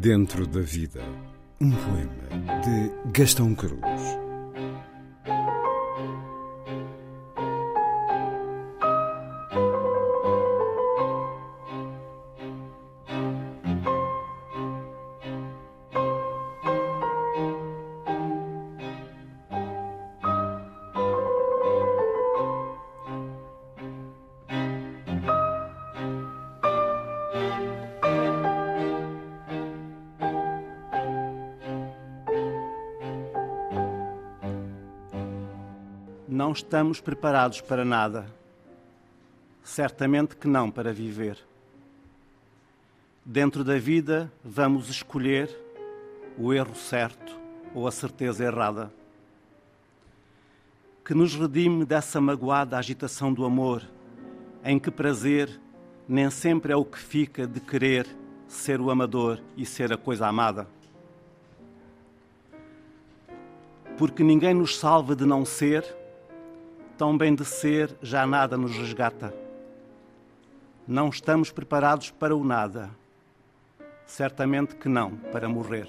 Dentro da Vida, um poema de Gastão Cruz. Não estamos preparados para nada. Certamente que não para viver. Dentro da vida, vamos escolher o erro certo ou a certeza errada. Que nos redime dessa magoada agitação do amor, em que prazer nem sempre é o que fica de querer ser o amador e ser a coisa amada. Porque ninguém nos salva de não ser tão bem de ser, já nada nos resgata. Não estamos preparados para o nada. Certamente que não para morrer.